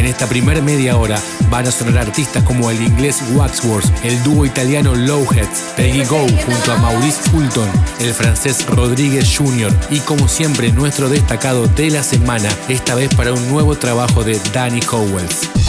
En esta primer media hora van a sonar artistas como el inglés Waxworth, el dúo italiano Lowheads, Peggy Go junto a Maurice Fulton, el francés Rodríguez Jr. y como siempre nuestro destacado de la semana, esta vez para un nuevo trabajo de Danny Howells.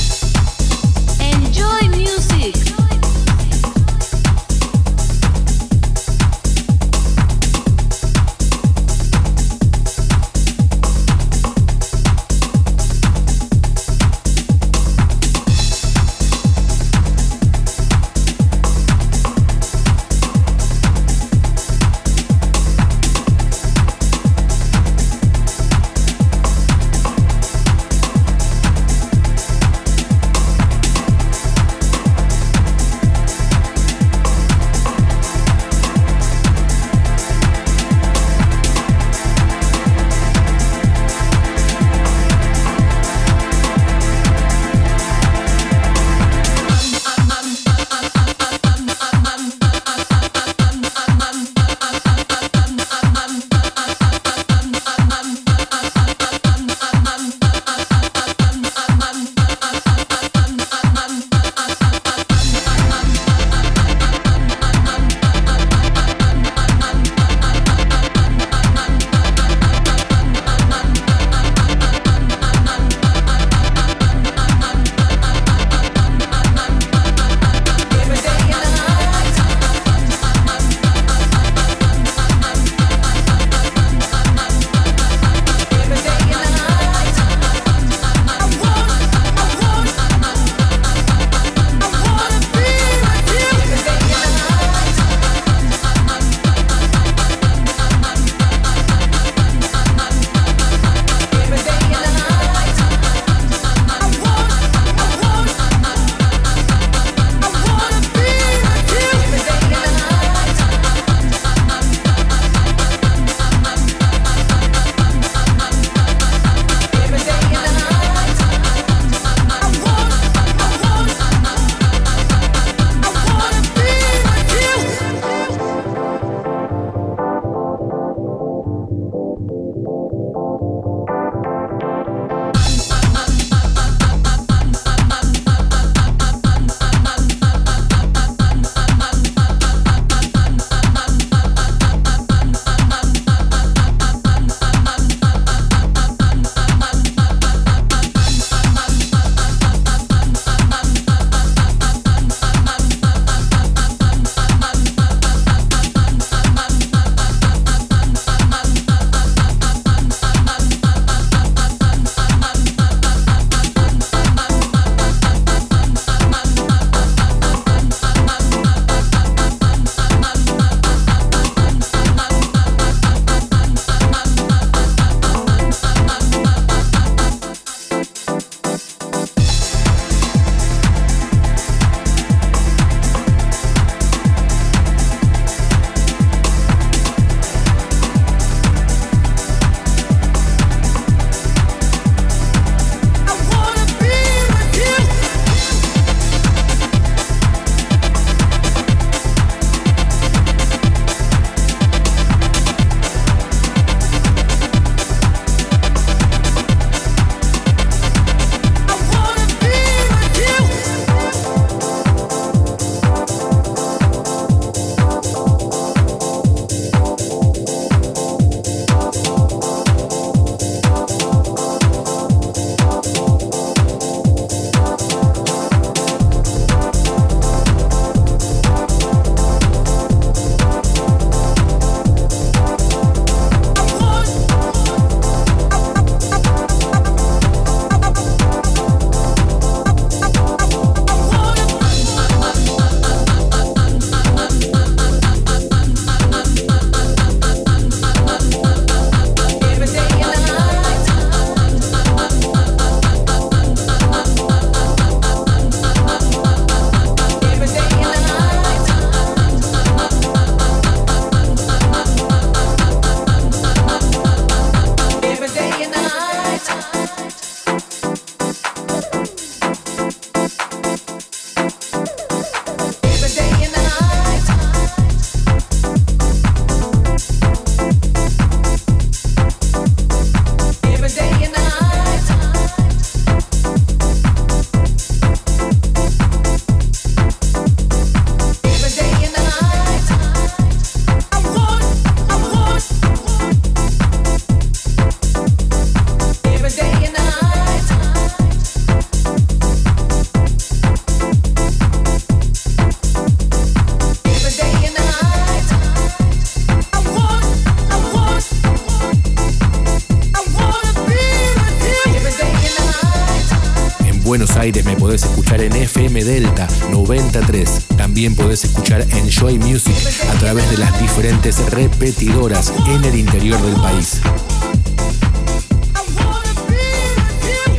93. También podés escuchar Enjoy Music a través de las diferentes repetidoras en el interior del país.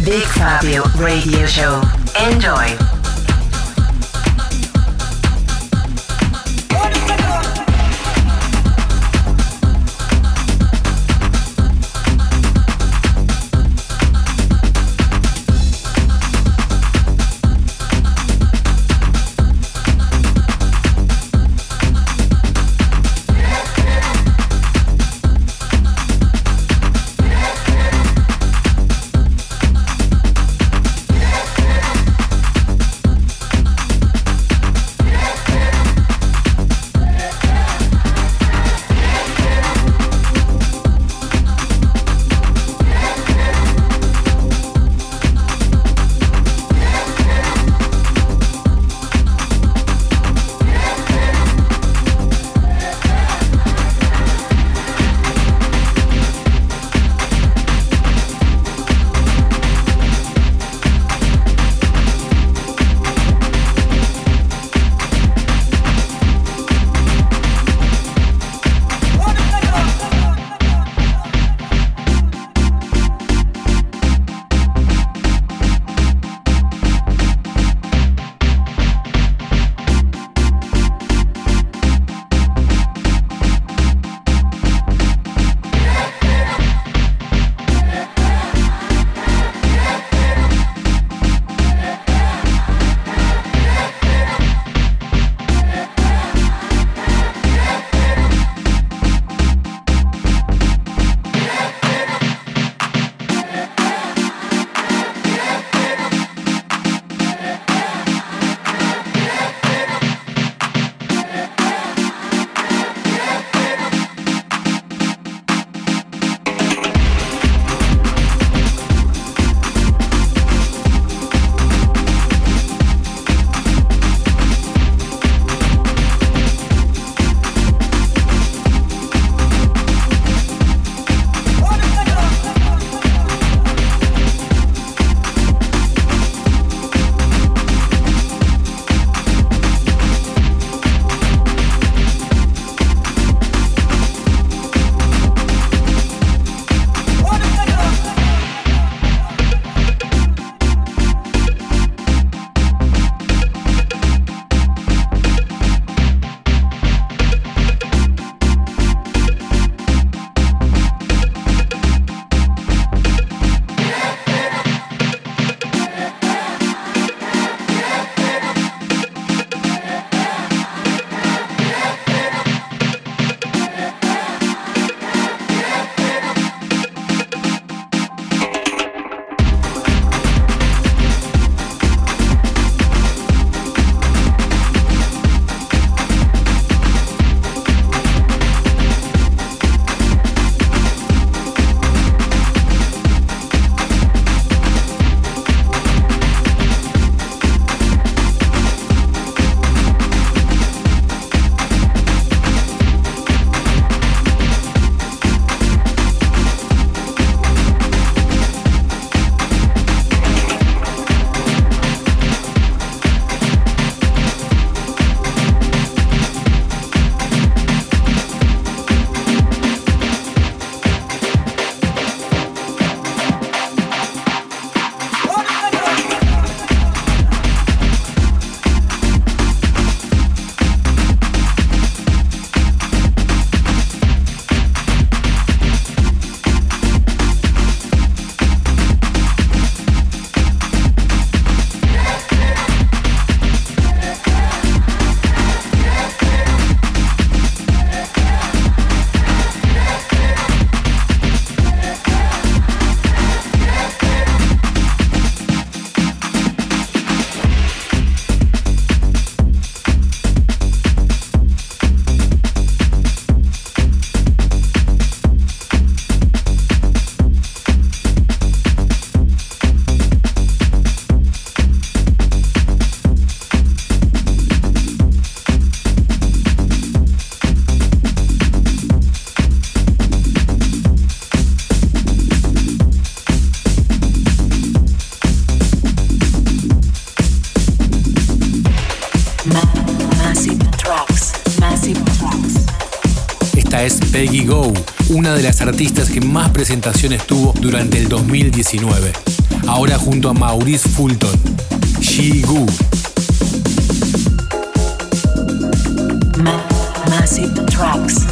Big Fabio Radio Show. Enjoy. Esta es Peggy Go, una de las artistas que más presentaciones tuvo durante el 2019. Ahora junto a Maurice Fulton. She Goo. massive tracks.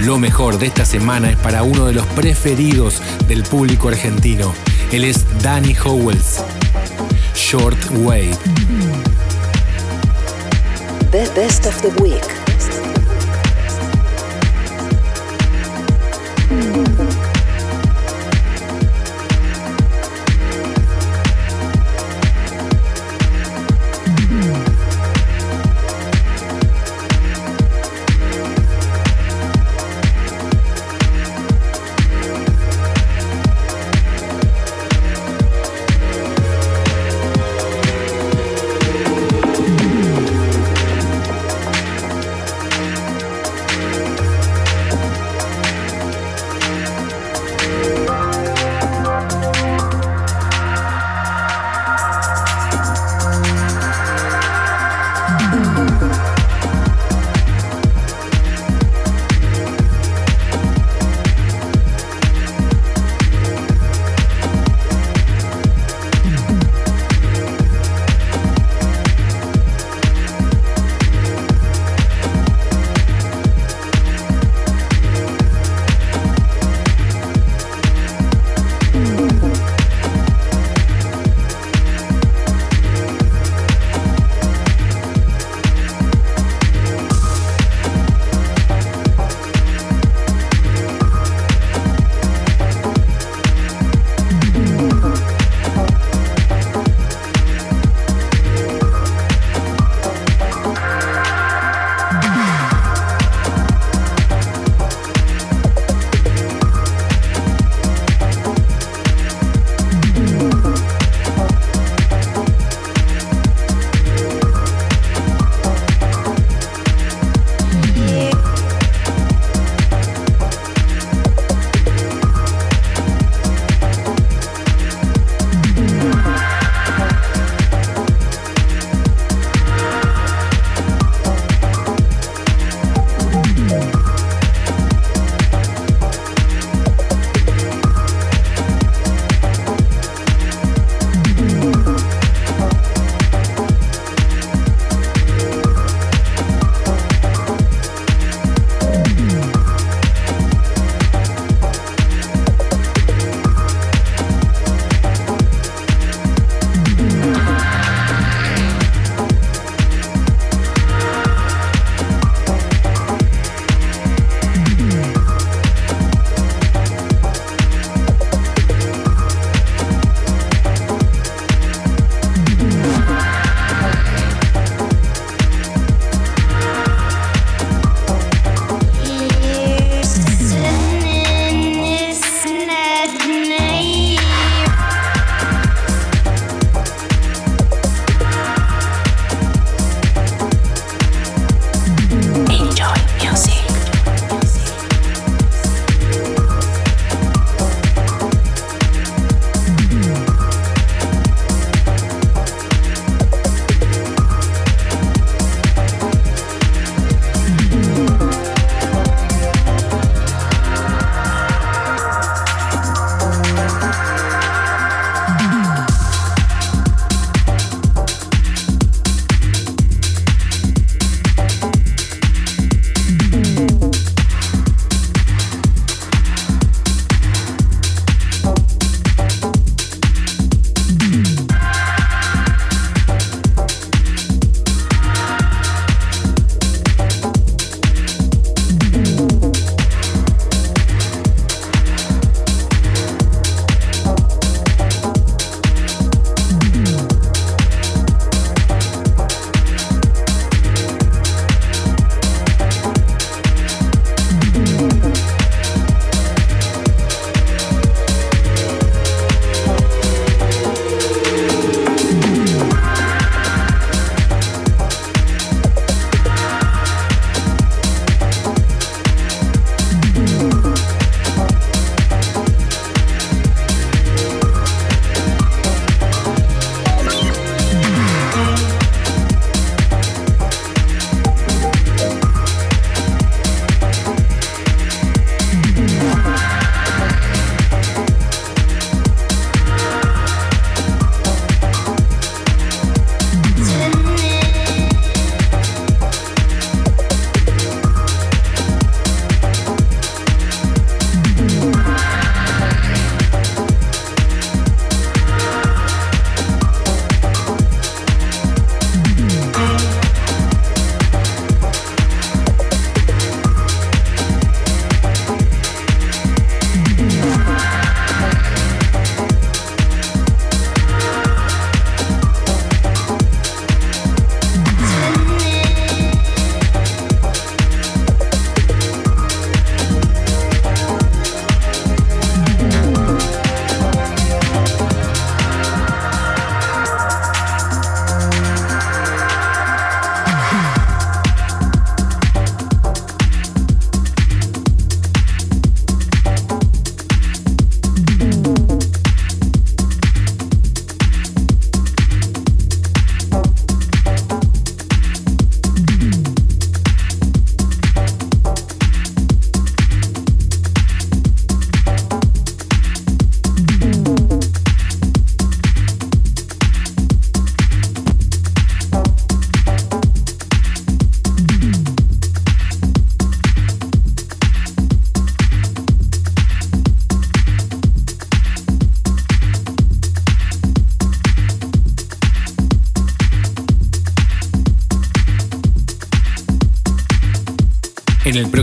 Lo mejor de esta semana es para uno de los preferidos del público argentino. Él es Danny Howells. Short Way. best of the week.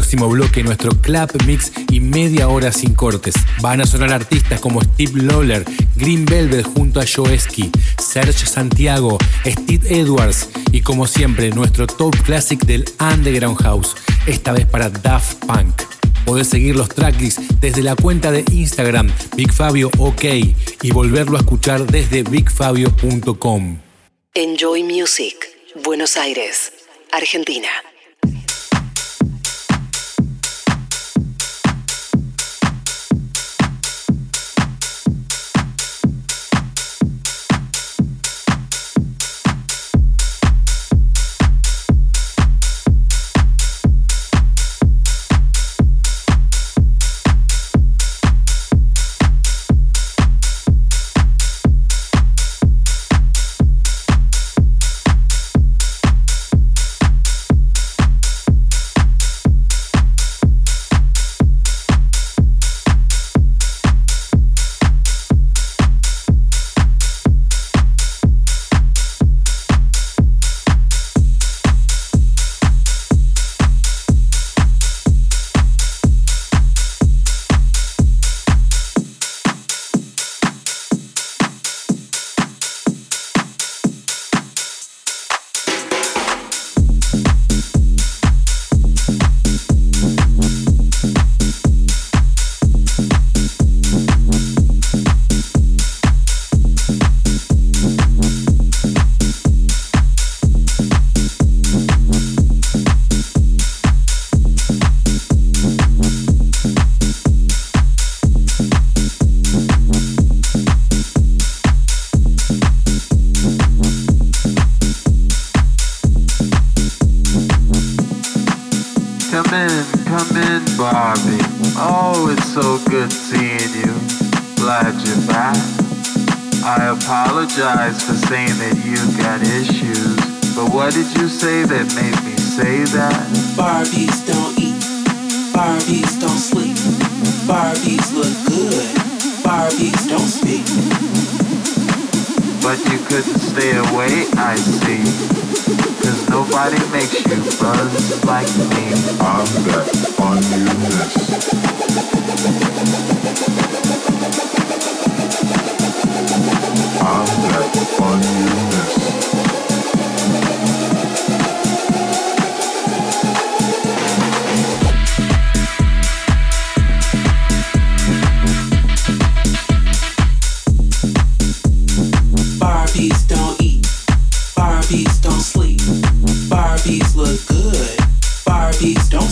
Próximo bloque, nuestro clap mix y media hora sin cortes. Van a sonar artistas como Steve Lawler, Green Velvet junto a Joeski, Serge Santiago, Steve Edwards y como siempre, nuestro top classic del Underground House, esta vez para Daft Punk. Podés seguir los tracklists desde la cuenta de Instagram BigFabio OK y volverlo a escuchar desde bigfabio.com. Enjoy Music, Buenos Aires, Argentina. Barbies look good. Barbies don't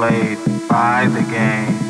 played by the game.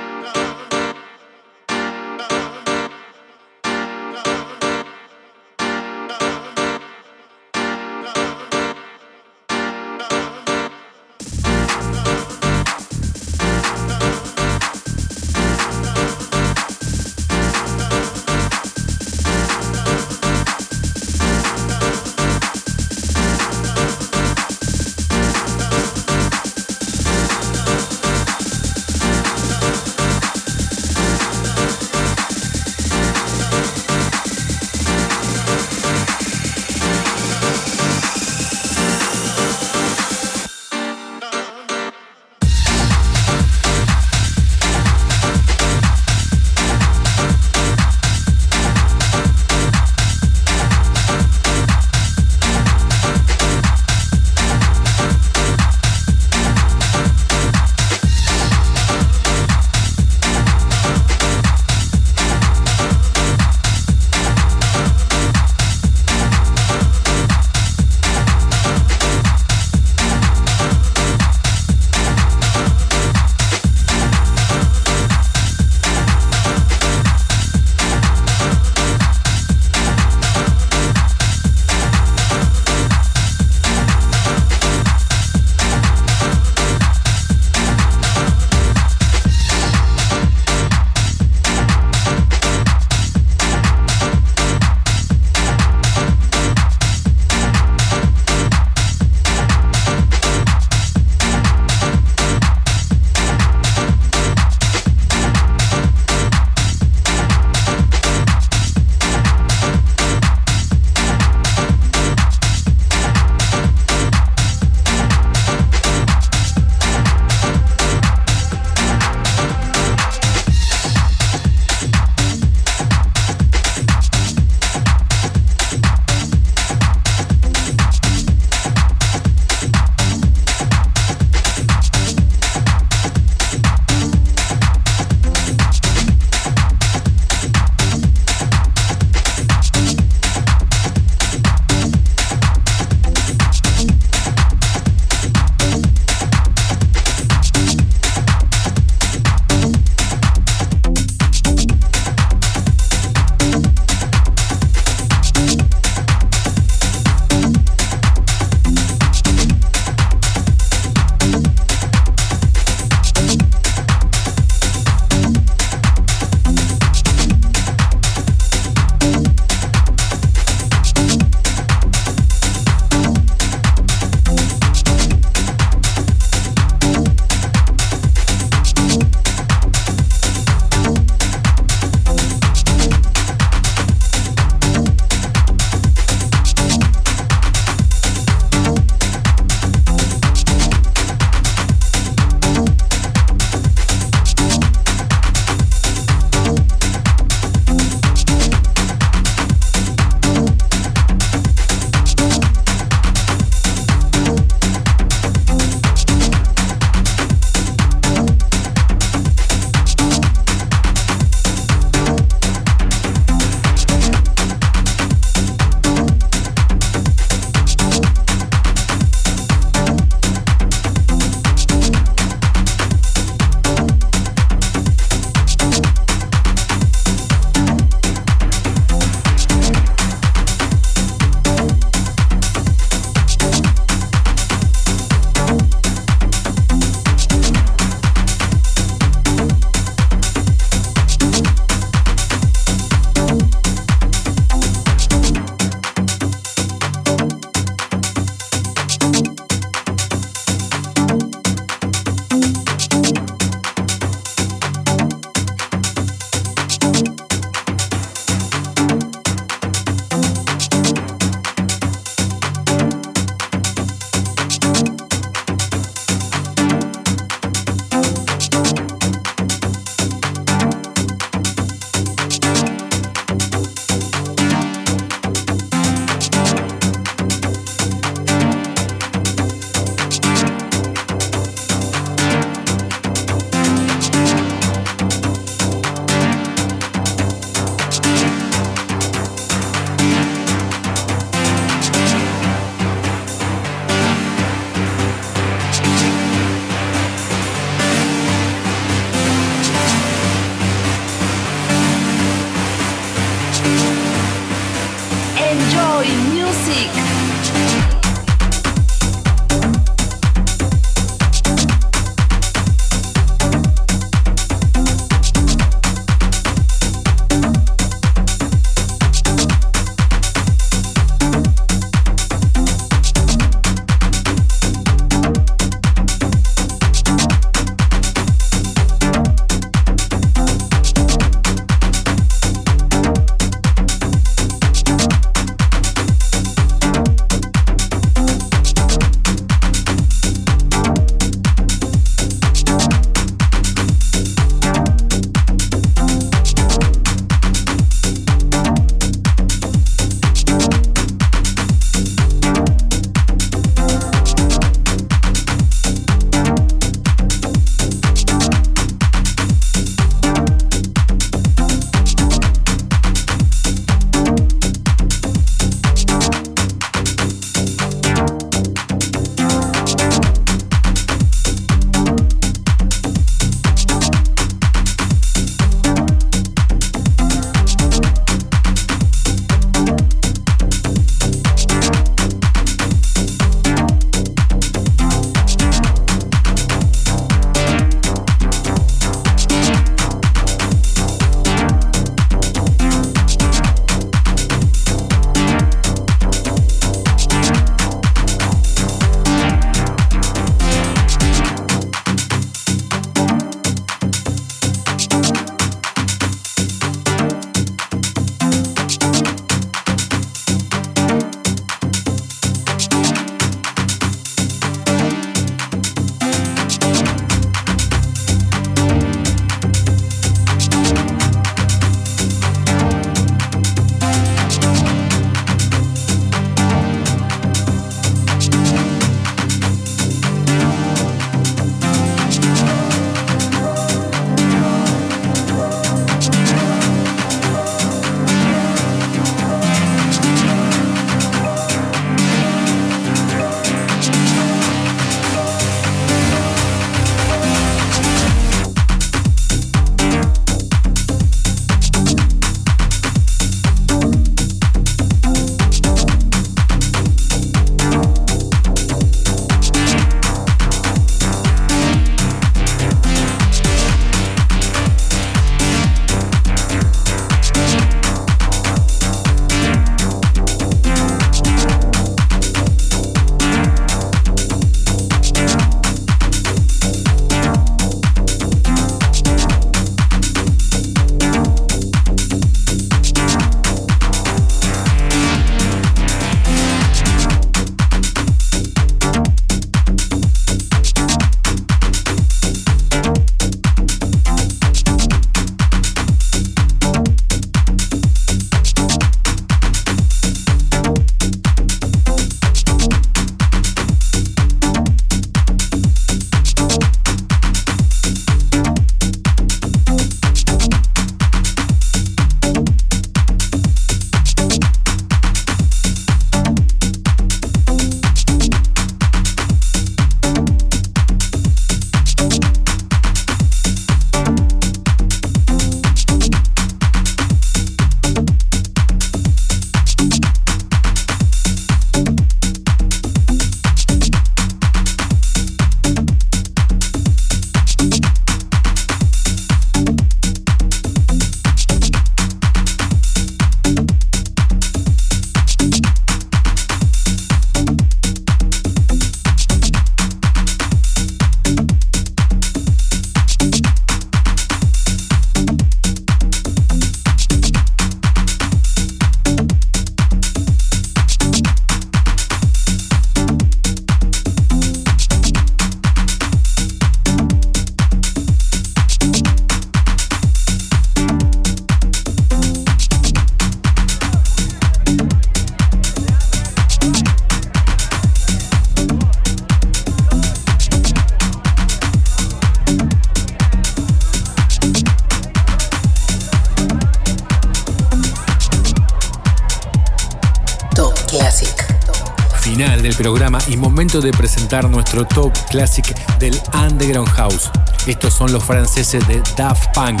del programa y momento de presentar nuestro top classic del Underground House. Estos son los franceses de Daft Punk,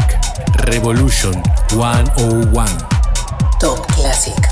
Revolution 101. Top Classic.